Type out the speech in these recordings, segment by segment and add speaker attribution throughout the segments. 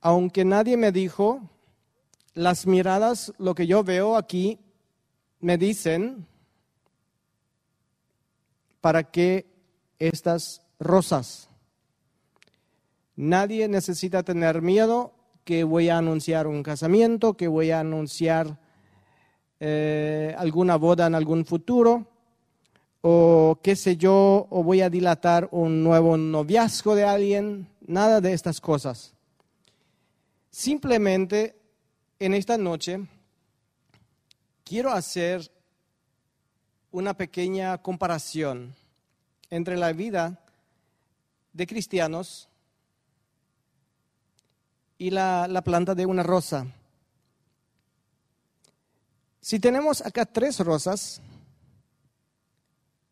Speaker 1: aunque nadie me dijo, las miradas, lo que yo veo aquí, me dicen para qué estas rosas. Nadie necesita tener miedo que voy a anunciar un casamiento, que voy a anunciar eh, alguna boda en algún futuro, o qué sé yo, o voy a dilatar un nuevo noviazgo de alguien, nada de estas cosas. Simplemente en esta noche quiero hacer una pequeña comparación entre la vida de cristianos y la, la, planta de una rosa. Si tenemos acá tres rosas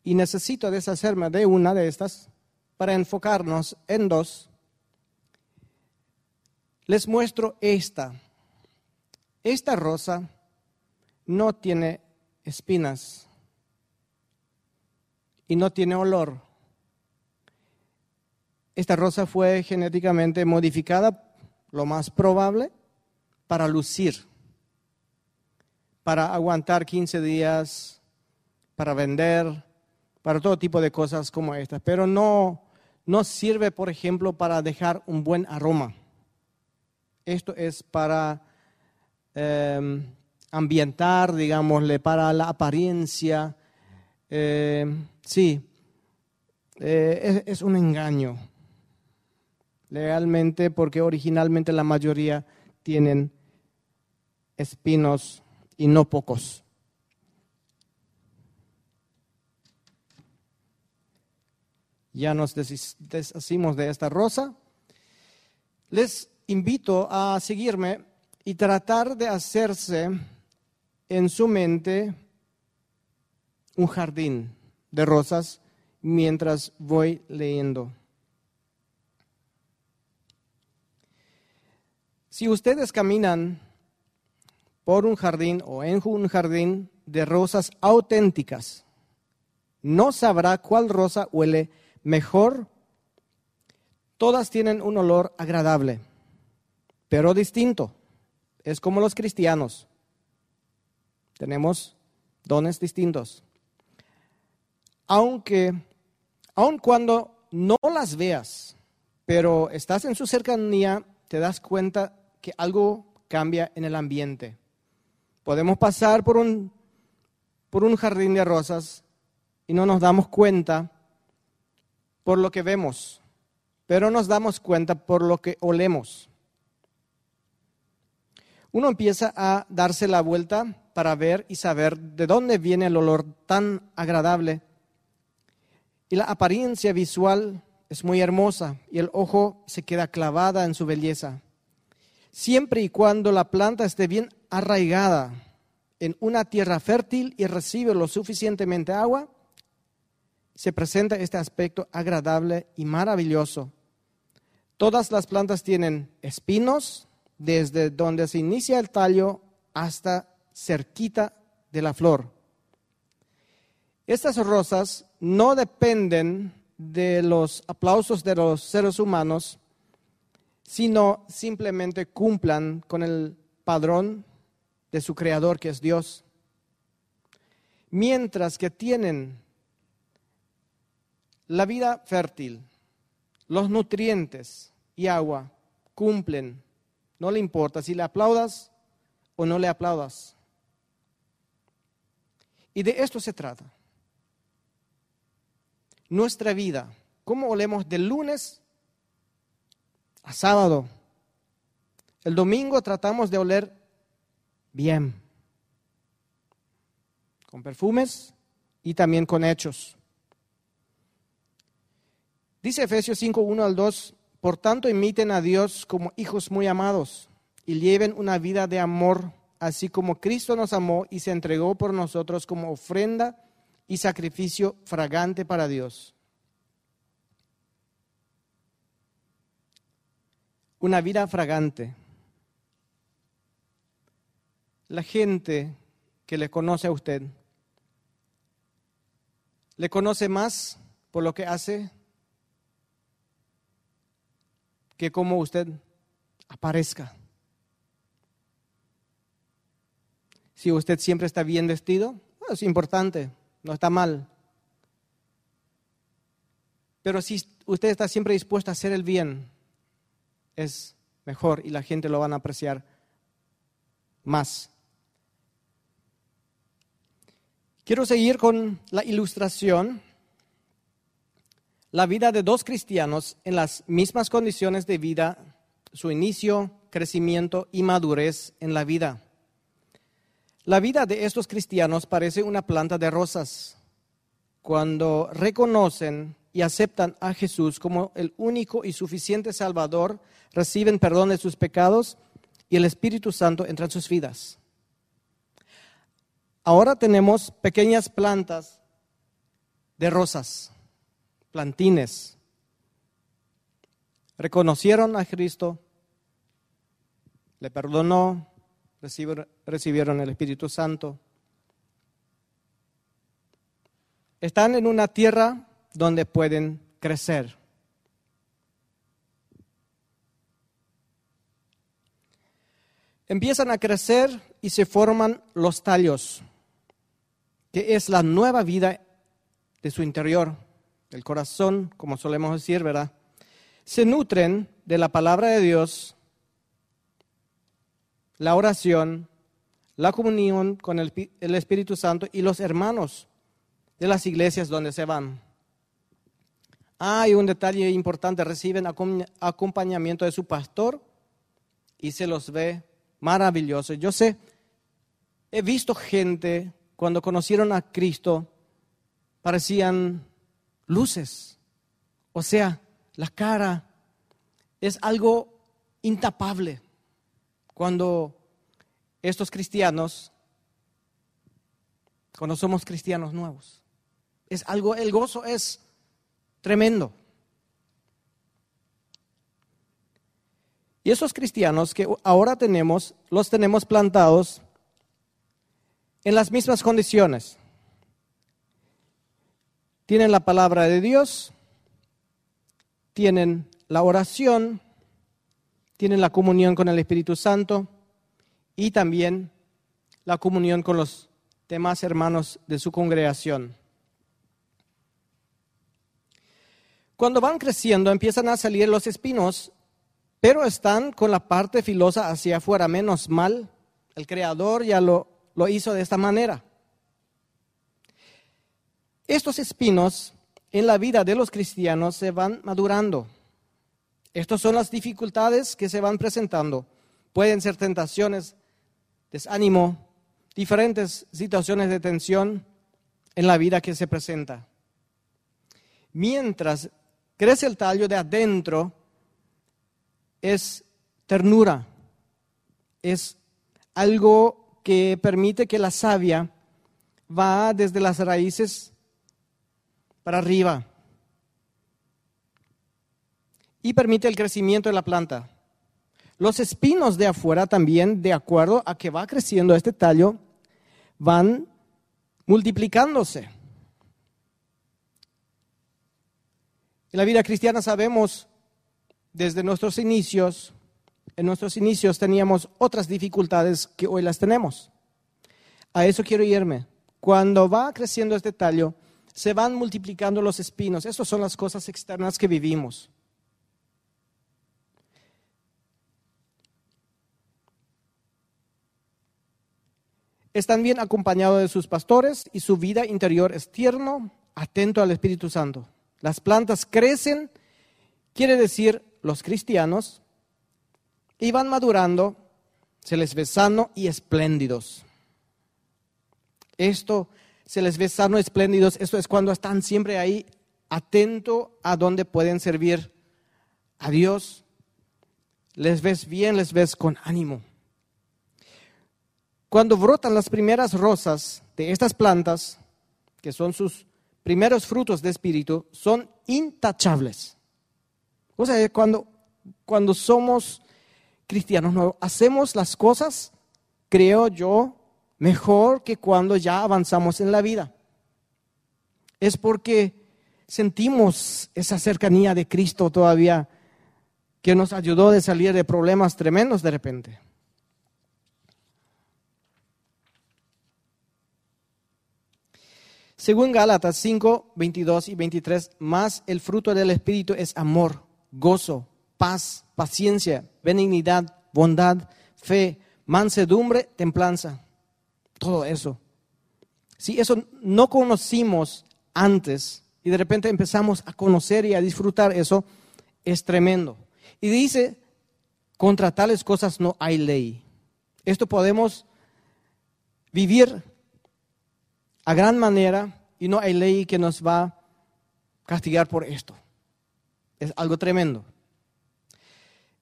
Speaker 1: y necesito deshacerme de una de estas para enfocarnos en dos, les muestro esta. Esta rosa no tiene espinas y no tiene olor. Esta rosa fue genéticamente modificada, lo más probable, para lucir, para aguantar 15 días, para vender, para todo tipo de cosas como estas, pero no, no sirve, por ejemplo, para dejar un buen aroma. Esto es para eh, ambientar, digámosle, para la apariencia. Eh, sí, eh, es, es un engaño. Legalmente, porque originalmente la mayoría tienen espinos y no pocos. Ya nos deshacimos de esta rosa. Les invito a seguirme y tratar de hacerse en su mente un jardín de rosas mientras voy leyendo. Si ustedes caminan por un jardín o en un jardín de rosas auténticas, no sabrá cuál rosa huele mejor. Todas tienen un olor agradable pero distinto. Es como los cristianos. Tenemos dones distintos. Aunque, aun cuando no las veas, pero estás en su cercanía, te das cuenta que algo cambia en el ambiente. Podemos pasar por un, por un jardín de rosas y no nos damos cuenta por lo que vemos, pero nos damos cuenta por lo que olemos uno empieza a darse la vuelta para ver y saber de dónde viene el olor tan agradable. Y la apariencia visual es muy hermosa y el ojo se queda clavada en su belleza. Siempre y cuando la planta esté bien arraigada en una tierra fértil y recibe lo suficientemente agua, se presenta este aspecto agradable y maravilloso. Todas las plantas tienen espinos, desde donde se inicia el tallo hasta cerquita de la flor. Estas rosas no dependen de los aplausos de los seres humanos, sino simplemente cumplan con el padrón de su creador que es Dios. Mientras que tienen la vida fértil, los nutrientes y agua, cumplen no le importa si le aplaudas o no le aplaudas. Y de esto se trata. Nuestra vida, ¿cómo olemos de lunes a sábado? El domingo tratamos de oler bien, con perfumes y también con hechos. Dice Efesios 5, 1 al 2, por tanto, imiten a Dios como hijos muy amados y lleven una vida de amor, así como Cristo nos amó y se entregó por nosotros como ofrenda y sacrificio fragante para Dios. Una vida fragante. La gente que le conoce a usted, le conoce más por lo que hace que como usted aparezca. Si usted siempre está bien vestido, es importante, no está mal. Pero si usted está siempre dispuesto a hacer el bien, es mejor y la gente lo van a apreciar más. Quiero seguir con la ilustración. La vida de dos cristianos en las mismas condiciones de vida, su inicio, crecimiento y madurez en la vida. La vida de estos cristianos parece una planta de rosas. Cuando reconocen y aceptan a Jesús como el único y suficiente Salvador, reciben perdón de sus pecados y el Espíritu Santo entra en sus vidas. Ahora tenemos pequeñas plantas de rosas, plantines. Reconocieron a Cristo, le perdonó, recibieron el Espíritu Santo. Están en una tierra donde pueden crecer. Empiezan a crecer y se forman los tallos que es la nueva vida de su interior, del corazón, como solemos decir, ¿verdad? Se nutren de la palabra de Dios, la oración, la comunión con el, Espíritu Santo y los hermanos de las iglesias donde se van. Hay un detalle importante, reciben acompañamiento de su pastor y se los ve maravilloso. Yo sé, he visto gente cuando conocieron a Cristo, parecían luces. O sea, la cara es algo intapable cuando estos cristianos, cuando somos cristianos nuevos. Es algo, el gozo es tremendo. Y esos cristianos que ahora tenemos, los tenemos plantados en las mismas condiciones. Tienen la palabra de Dios, tienen la oración, tienen la comunión con el Espíritu Santo y también la comunión con los demás hermanos de su congregación. Cuando van creciendo empiezan a salir los espinos, pero están con la parte filosa hacia afuera, menos mal. El Creador ya lo lo hizo de esta manera. Estos espinos en la vida de los cristianos se van madurando. Estas son las dificultades que se van presentando. Pueden ser tentaciones, desánimo, diferentes situaciones de tensión en la vida que se presenta. Mientras crece el tallo de adentro, es ternura, es algo que permite que la savia va desde las raíces para arriba y permite el crecimiento de la planta. Los espinos de afuera también, de acuerdo a que va creciendo este tallo, van multiplicándose. En la vida cristiana sabemos desde nuestros inicios en nuestros inicios teníamos otras dificultades que hoy las tenemos. A eso quiero irme. Cuando va creciendo este tallo, se van multiplicando los espinos. Esas son las cosas externas que vivimos. Están bien acompañados de sus pastores y su vida interior es tierno, atento al Espíritu Santo. Las plantas crecen, quiere decir los cristianos, y van madurando, se les ve sano y espléndidos. Esto se les ve sano y espléndidos, esto es cuando están siempre ahí atento a dónde pueden servir a Dios. Les ves bien, les ves con ánimo. Cuando brotan las primeras rosas de estas plantas, que son sus primeros frutos de espíritu, son intachables. O sea, cuando, cuando somos cristianos hacemos las cosas, creo yo, mejor que cuando ya avanzamos en la vida. Es porque sentimos esa cercanía de Cristo todavía que nos ayudó a salir de problemas tremendos de repente. Según Gálatas 5, 22 y 23, más el fruto del Espíritu es amor, gozo, paz, paciencia, benignidad, bondad, fe, mansedumbre, templanza. Todo eso. Si eso no conocimos antes y de repente empezamos a conocer y a disfrutar eso, es tremendo. Y dice, contra tales cosas no hay ley. Esto podemos vivir a gran manera y no hay ley que nos va a castigar por esto. Es algo tremendo.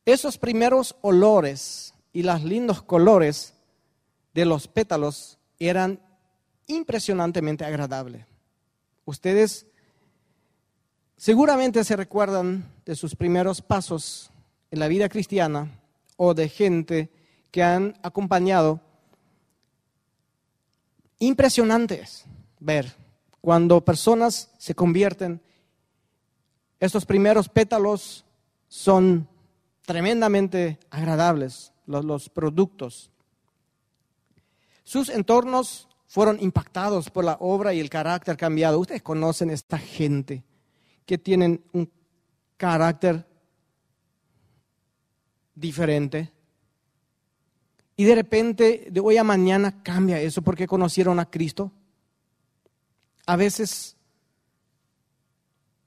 Speaker 1: Esos primeros olores y los lindos colores de los pétalos eran impresionantemente agradables. Ustedes seguramente se recuerdan de sus primeros pasos en la vida cristiana o de gente que han acompañado. Impresionantes ver cuando personas se convierten. Estos primeros pétalos son tremendamente agradables, los, los productos. Sus entornos fueron impactados por la obra y el carácter cambiado. Ustedes conocen esta gente que tienen un carácter diferente. Y de repente, de hoy a mañana, cambia eso porque conocieron a Cristo. A veces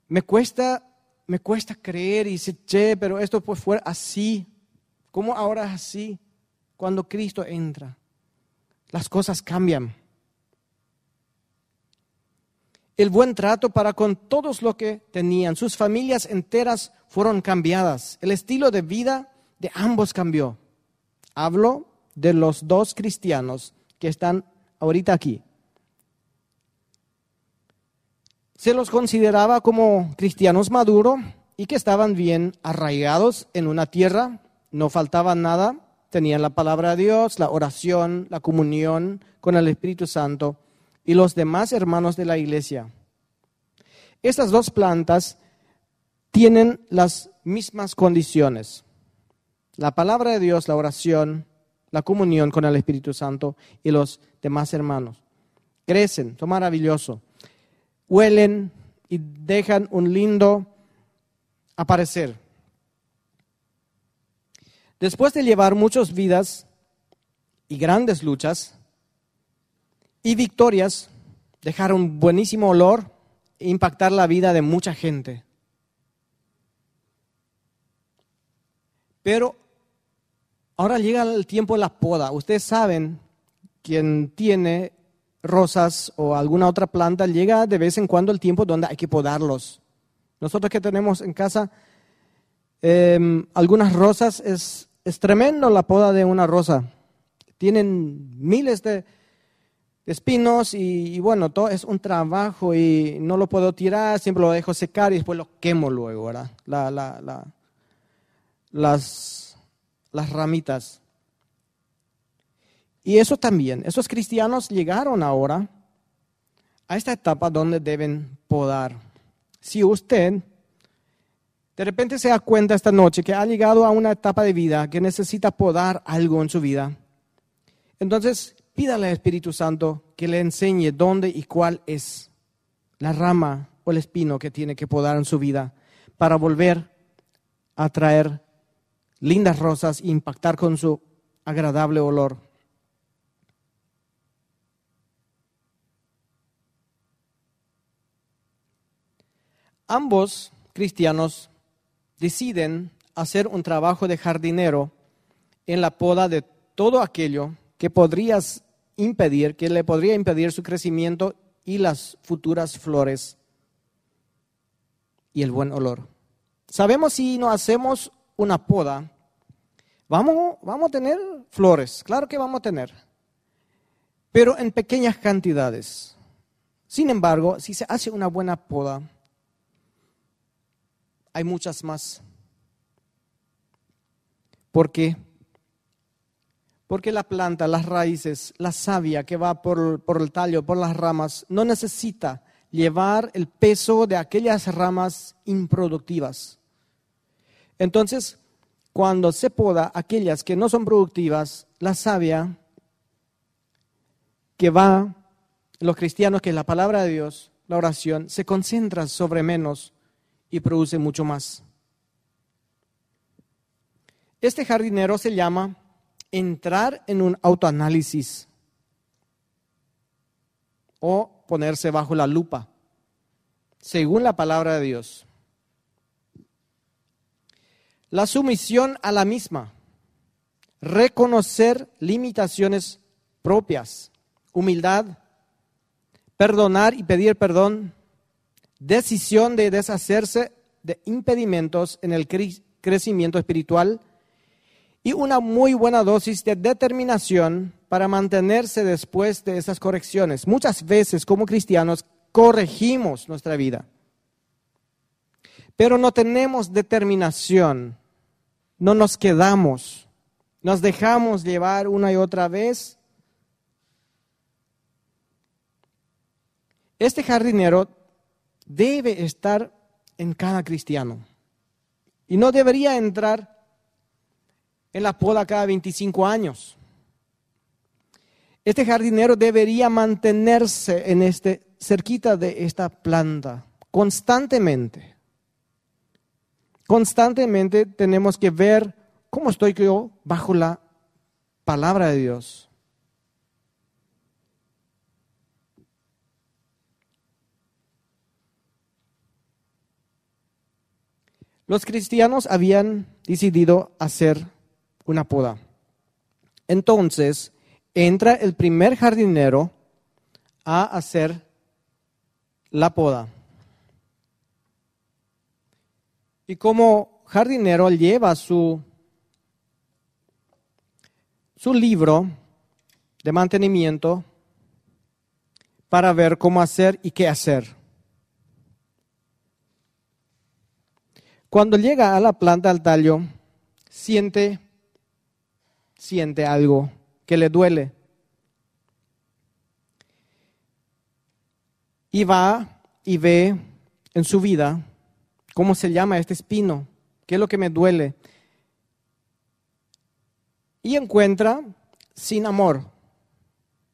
Speaker 1: me cuesta, me cuesta creer y decir, che, pero esto pues fue así. ¿Cómo ahora es así? Cuando Cristo entra, las cosas cambian. El buen trato para con todos lo que tenían, sus familias enteras fueron cambiadas. El estilo de vida de ambos cambió. Hablo de los dos cristianos que están ahorita aquí. Se los consideraba como cristianos maduros y que estaban bien arraigados en una tierra, no faltaba nada, tenían la palabra de Dios, la oración, la comunión con el Espíritu Santo y los demás hermanos de la iglesia. Estas dos plantas tienen las mismas condiciones la palabra de Dios, la oración, la comunión con el Espíritu Santo y los demás hermanos. Crecen, son maravilloso. Huelen y dejan un lindo aparecer. Después de llevar muchas vidas y grandes luchas y victorias, dejar un buenísimo olor e impactar la vida de mucha gente. Pero Ahora llega el tiempo de la poda. Ustedes saben, quien tiene rosas o alguna otra planta, llega de vez en cuando el tiempo donde hay que podarlos. Nosotros que tenemos en casa em, algunas rosas, es, es tremendo la poda de una rosa. Tienen miles de, espinos y, bueno, todo es un trabajo y no lo puedo tirar, siempre lo dejo secar y después lo quemo luego, ¿verdad? La, la, la, las las ramitas. Y eso también, esos cristianos llegaron ahora a esta etapa donde deben podar. Si usted de repente se da cuenta esta noche que ha llegado a una etapa de vida que necesita podar algo en su vida, entonces pídale al Espíritu Santo que le enseñe dónde y cuál es la rama o el espino que tiene que podar en su vida para volver a traer lindas rosas e impactar con su agradable olor. Ambos cristianos deciden hacer un trabajo de jardinero en la poda de todo aquello que podría impedir, que le podría impedir su crecimiento y las futuras flores y el buen olor. Sabemos si no hacemos una poda, vamos, vamos a tener flores, claro que vamos a tener, pero en pequeñas cantidades. Sin embargo, si se hace una buena poda, hay muchas más. ¿Por qué? Porque la planta, las raíces, la savia que va por, el tallo, por las ramas, no necesita llevar el peso de aquellas ramas improductivas. Entonces, cuando se poda aquellas que no son productivas, la savia que va, los cristianos, que es la palabra de Dios, la oración, se concentra sobre menos y produce mucho más. Este jardinero se llama entrar en un autoanálisis o ponerse bajo la lupa, según la palabra de Dios. La sumisión a la misma, reconocer limitaciones propias, humildad, perdonar y pedir perdón, decisión de deshacerse de impedimentos en el crecimiento espiritual y una muy buena dosis de determinación para mantenerse después de esas correcciones. Muchas veces como cristianos corregimos nuestra vida, pero no tenemos determinación, no nos quedamos, nos dejamos llevar una y otra vez. Este jardinero debe estar en cada cristiano y no debería entrar en la poda cada 25 años. Este jardinero debería mantenerse en este, cerquita de esta planta constantemente. Constantemente tenemos que ver cómo estoy yo bajo la palabra de Dios. Los cristianos habían decidido hacer una poda. Entonces entra el primer jardinero a hacer la poda. Y como jardinero lleva su, su libro de mantenimiento para ver cómo hacer y qué hacer. Cuando llega a la planta al tallo, siente siente algo que le duele. Y va y ve en su vida cómo se llama este espino, qué es lo que me duele. Y encuentra sin amor.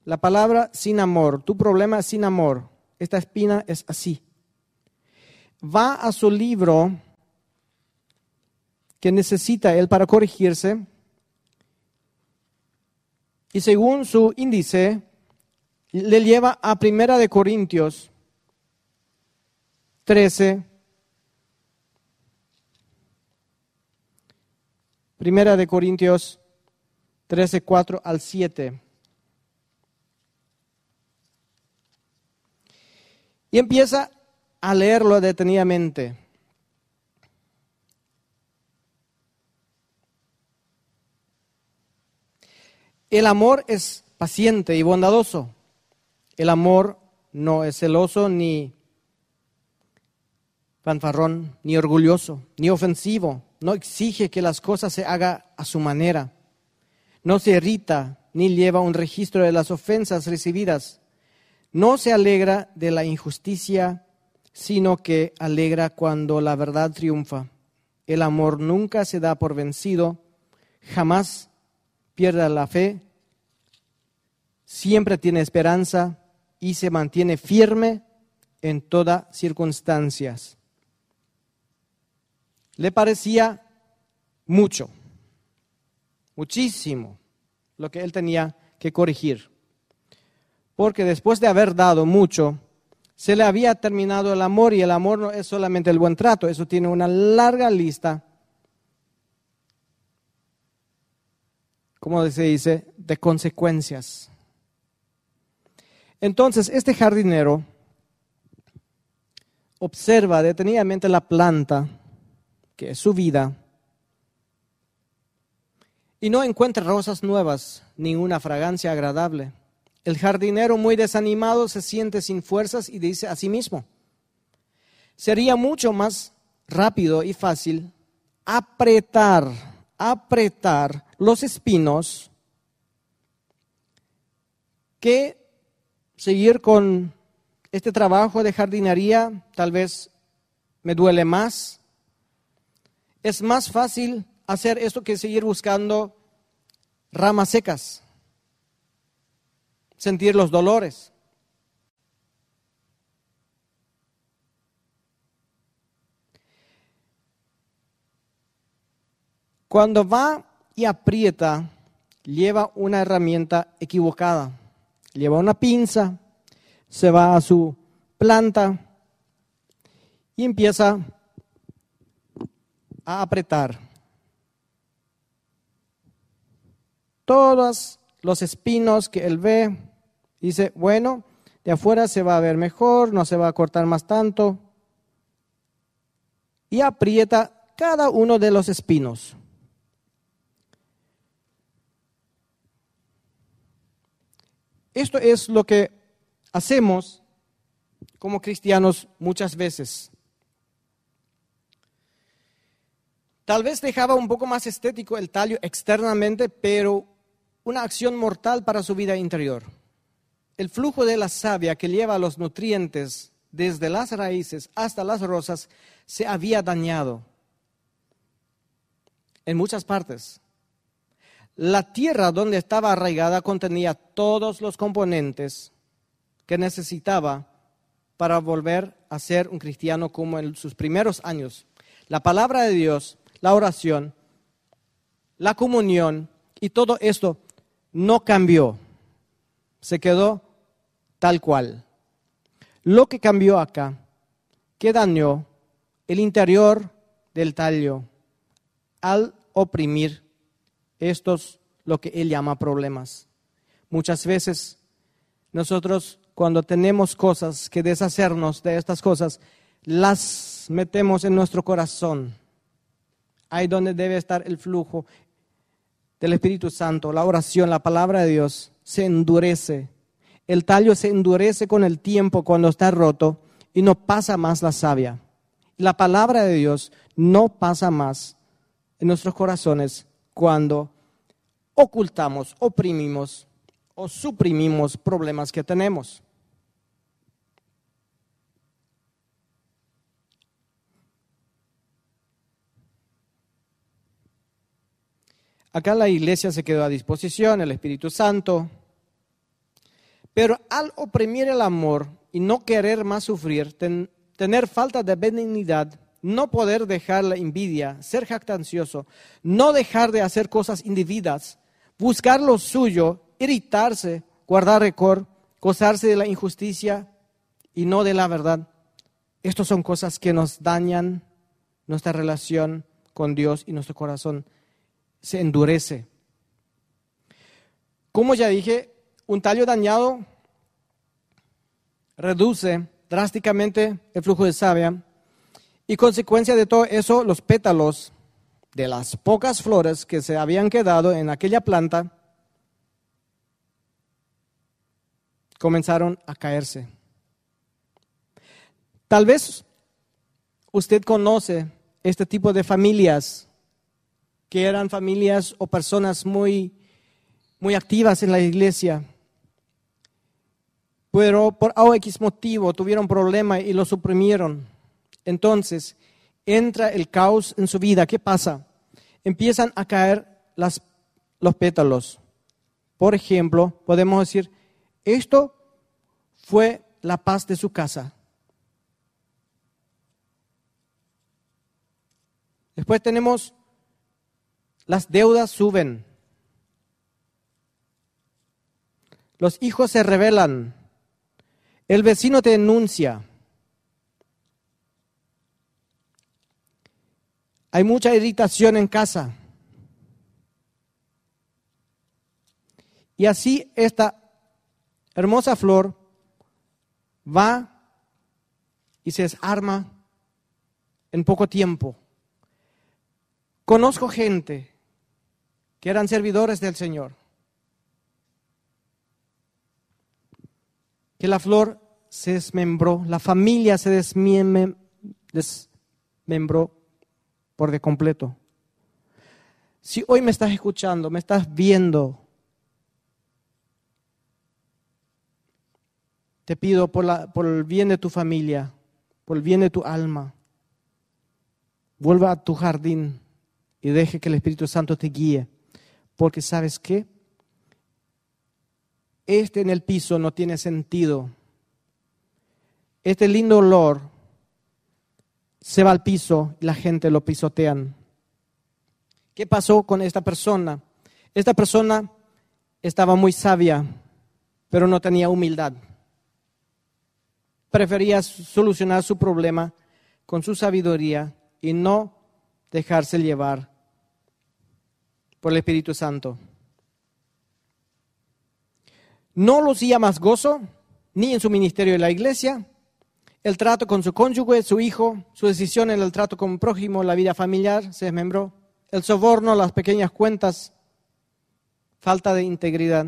Speaker 1: La palabra sin amor, tu problema es sin amor. Esta espina es así. Va a su libro que necesita él para corregirse y según su índice, le lleva a Primera de Corintios 13. Primera de Corintios 13, 4 al 7. Y empieza a leerlo detenidamente. El amor es paciente y bondadoso. El amor no es celoso ni fanfarrón, ni orgulloso, ni ofensivo. No exige que las cosas se hagan a su manera. No se irrita ni lleva un registro de las ofensas recibidas. No se alegra de la injusticia, sino que alegra cuando la verdad triunfa. El amor nunca se da por vencido, jamás pierda la fe, siempre tiene esperanza y se mantiene firme en todas circunstancias. Le parecía mucho, muchísimo lo que él tenía que corregir. Porque después de haber dado mucho, se le había terminado el amor y el amor no es solamente el buen trato, eso tiene una larga lista como se dice, de consecuencias. Entonces, este jardinero observa detenidamente la planta, que es su vida, y no encuentra rosas nuevas, ni una fragancia agradable. El jardinero, muy desanimado, se siente sin fuerzas y dice a sí mismo, sería mucho más rápido y fácil apretar, apretar los espinos que seguir con este trabajo de jardinería tal vez me duele más es más fácil hacer esto que seguir buscando ramas secas, sentir los dolores. Cuando va y aprieta, lleva una herramienta equivocada. Lleva una pinza, se va a su planta y empieza a apretar. Todos los espinos que él ve, dice, bueno, de afuera se va a ver mejor, no se va a cortar más tanto. Y aprieta cada uno de los espinos. Esto es lo que hacemos como cristianos muchas veces. Tal vez dejaba un poco más estético el tallo externamente, pero una acción mortal para su vida interior. El flujo de la savia que lleva los nutrientes desde las raíces hasta las rosas se había dañado en muchas partes. La tierra donde estaba arraigada contenía todos los componentes que necesitaba para volver a ser un cristiano como en sus primeros años. La palabra de Dios, la oración, la comunión y todo esto no cambió, se quedó tal cual. Lo que cambió acá, que dañó el interior del tallo al oprimir estos lo que él llama problemas. Muchas veces nosotros cuando tenemos cosas que deshacernos de estas cosas, las metemos en nuestro corazón. Ahí donde debe estar el flujo del Espíritu Santo, la oración, la palabra de Dios, se endurece. El tallo se endurece con el tiempo cuando está roto y no pasa más la savia. La palabra de Dios no pasa más en nuestros corazones cuando ocultamos, oprimimos o suprimimos problemas que tenemos. Acá la iglesia se quedó a disposición, el Espíritu Santo, pero al oprimir el amor y no querer más sufrir, tener falta de benignidad, no poder dejar la envidia, ser jactancioso, no dejar de hacer cosas indebidas, buscar lo suyo, irritarse, guardar récord, gozarse de la injusticia y no de la verdad. Estas son cosas que nos dañan nuestra relación con Dios y nuestro corazón se endurece. Como ya dije, un tallo dañado reduce drásticamente el flujo de savia y consecuencia de todo eso, los pétalos de las pocas flores que se habían quedado en aquella planta comenzaron a caerse. Tal vez usted conoce este tipo de familias que eran familias o personas muy, muy activas en la iglesia, pero por X motivo tuvieron problema y lo suprimieron. Entonces, entra el caos en su vida. ¿Qué pasa? Empiezan a caer las, los pétalos. Por ejemplo, podemos decir, esto fue la paz de su casa. Después tenemos las deudas suben. Los hijos se rebelan. El vecino te denuncia. Hay mucha irritación en casa. Y así esta hermosa flor va y se desarma en poco tiempo. Conozco gente que eran servidores del Señor, que la flor se desmembró, la familia se desmembró por de completo. Si hoy me estás escuchando, me estás viendo, te pido por, la, por el bien de tu familia, por el bien de tu alma, Vuelva a tu jardín y deje que el Espíritu Santo te guíe. Porque sabes qué? Este en el piso no tiene sentido. Este lindo olor se va al piso y la gente lo pisotean. ¿Qué pasó con esta persona? Esta persona estaba muy sabia, pero no tenía humildad. Prefería solucionar su problema con su sabiduría y no dejarse llevar por el Espíritu Santo. No lucía más gozo, ni en su ministerio en la iglesia, el trato con su cónyuge, su hijo, su decisión en el trato con el prójimo, la vida familiar se desmembró, el soborno, las pequeñas cuentas, falta de integridad.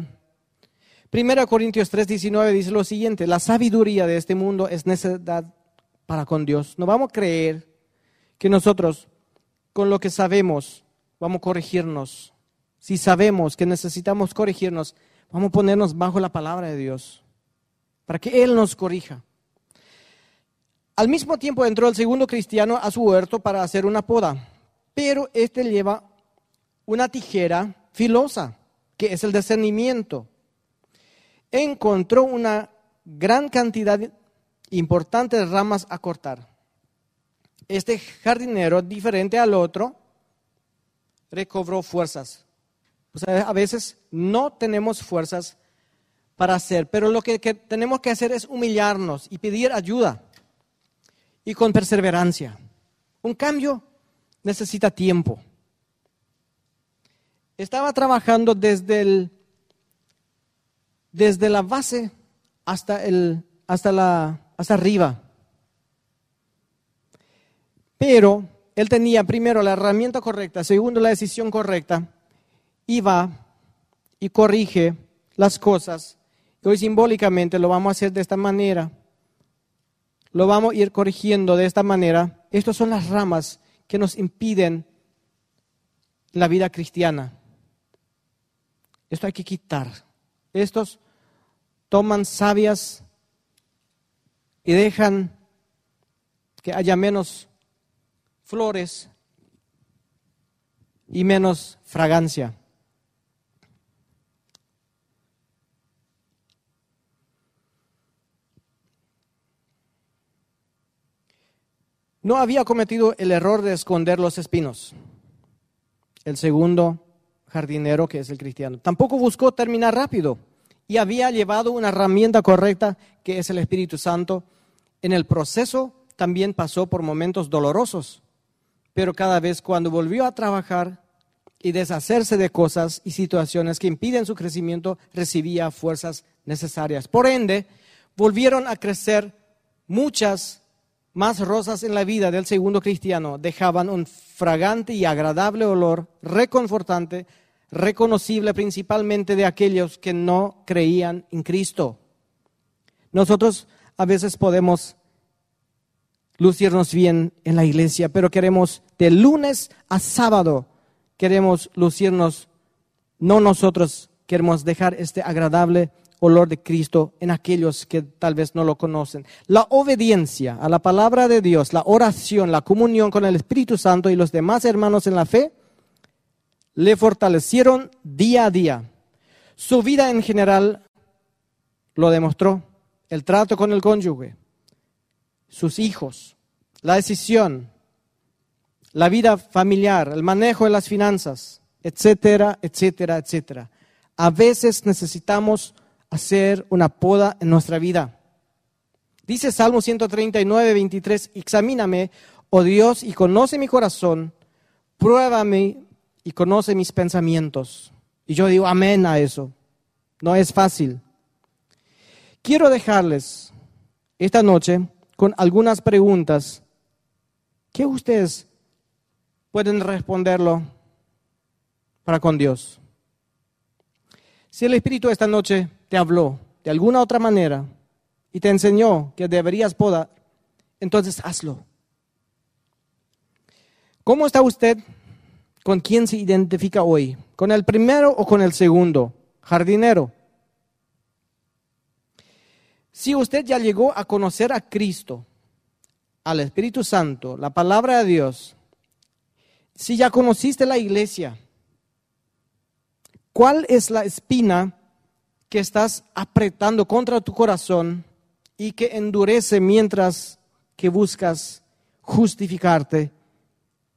Speaker 1: 1 Corintios 3:19 dice lo siguiente, la sabiduría de este mundo es necesidad para con Dios. No vamos a creer que nosotros con lo que sabemos vamos a corregirnos. Si sabemos que necesitamos corregirnos, vamos a ponernos bajo la palabra de Dios para que Él nos corrija. Al mismo tiempo entró el segundo cristiano a su huerto para hacer una poda, pero este lleva una tijera filosa que es el discernimiento, encontró una gran cantidad importante de ramas a cortar. Este jardinero, diferente al otro, recobró fuerzas. a veces no tenemos fuerzas para hacer, pero lo que tenemos que hacer es humillarnos y pedir ayuda y con perseverancia. Un cambio necesita tiempo estaba trabajando desde, desde la base hasta, el, hasta, la, hasta arriba. Pero él tenía primero la herramienta correcta, segundo la decisión correcta, y va y corrige las cosas. Hoy simbólicamente lo vamos a hacer de esta manera. Lo vamos a ir corrigiendo de esta manera. Estas son las ramas que nos impiden la vida cristiana. Esto hay que quitar. Estos toman sabias y dejan que haya menos flores y menos fragancia. No había cometido el error de esconder los espinos. El segundo jardinero que es el cristiano. Tampoco buscó terminar rápido y había llevado una herramienta correcta que es el Espíritu Santo. En el proceso también pasó por momentos dolorosos, pero cada vez cuando volvió a trabajar y deshacerse de cosas y situaciones que impiden su crecimiento, recibía fuerzas necesarias. Por ende, volvieron a crecer muchas más rosas en la vida del segundo cristiano dejaban un fragante y agradable olor, reconfortante, reconocible principalmente de aquellos que no creían en Cristo. Nosotros a veces podemos lucirnos bien en la iglesia, pero queremos de lunes a sábado, queremos lucirnos, no nosotros queremos dejar este agradable olor de Cristo en aquellos que tal vez no lo conocen. La obediencia a la palabra de Dios, la oración, la comunión con el Espíritu Santo y los demás hermanos en la fe, le fortalecieron día a día. Su vida en general lo demostró. El trato con el cónyuge, sus hijos, la decisión, la vida familiar, el manejo de las finanzas, etcétera, etcétera, etcétera. A veces necesitamos hacer una poda en nuestra vida. Dice Salmo 139, 23, examíname, oh Dios, y conoce mi corazón, pruébame y conoce mis pensamientos. Y yo digo amén a eso. No es fácil. Quiero dejarles esta noche con algunas preguntas que ustedes pueden responderlo para con Dios. Si el Espíritu esta noche te habló de alguna otra manera y te enseñó que deberías podar, entonces hazlo. ¿Cómo está usted? ¿Con quién se identifica hoy? ¿Con el primero o con el segundo? Jardinero. Si usted ya llegó a conocer a Cristo, al Espíritu Santo, la palabra de Dios, si ya conociste la iglesia, ¿cuál es la espina que estás apretando contra tu corazón y que endurece mientras que buscas justificarte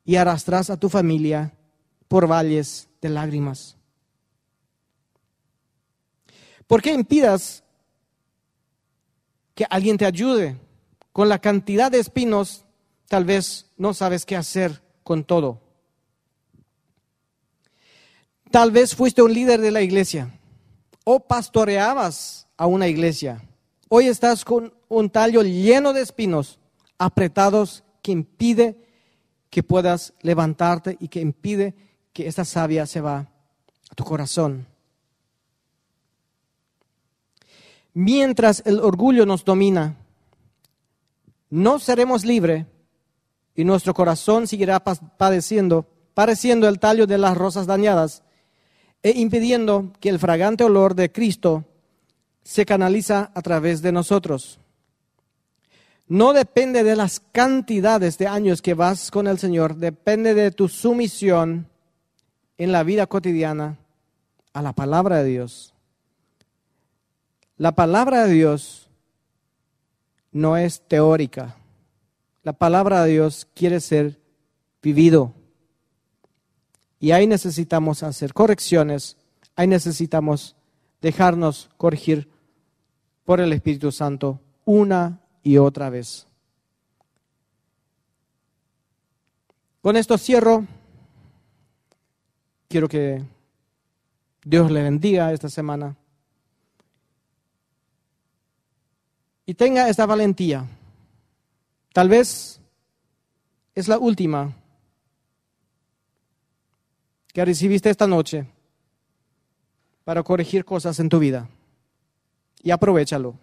Speaker 1: y arrastras a tu familia por valles de lágrimas? ¿Por qué impidas que alguien te ayude? Con la cantidad de espinos, tal vez no sabes qué hacer con todo. Tal vez fuiste un líder de la iglesia o pastoreabas a una iglesia. Hoy estás con un tallo lleno de espinos apretados que impide que puedas levantarte y que impide que esta savia se va a tu corazón. Mientras el orgullo nos domina, no seremos libres y nuestro corazón seguirá padeciendo, pareciendo el tallo de las rosas dañadas e impidiendo que el fragante olor de Cristo se canaliza a través de nosotros. No depende de las cantidades de años que vas con el Señor, depende de tu sumisión en la vida cotidiana a la palabra de Dios. La palabra de Dios no es teórica. La palabra de Dios quiere ser vivido. Y ahí necesitamos hacer correcciones, ahí necesitamos dejarnos corregir por el Espíritu Santo una y otra vez. Con esto cierro. Quiero que Dios le bendiga esta semana. Y tenga esta valentía. Tal vez es la última que recibiste esta noche para corregir cosas en tu vida. Y aprovechalo.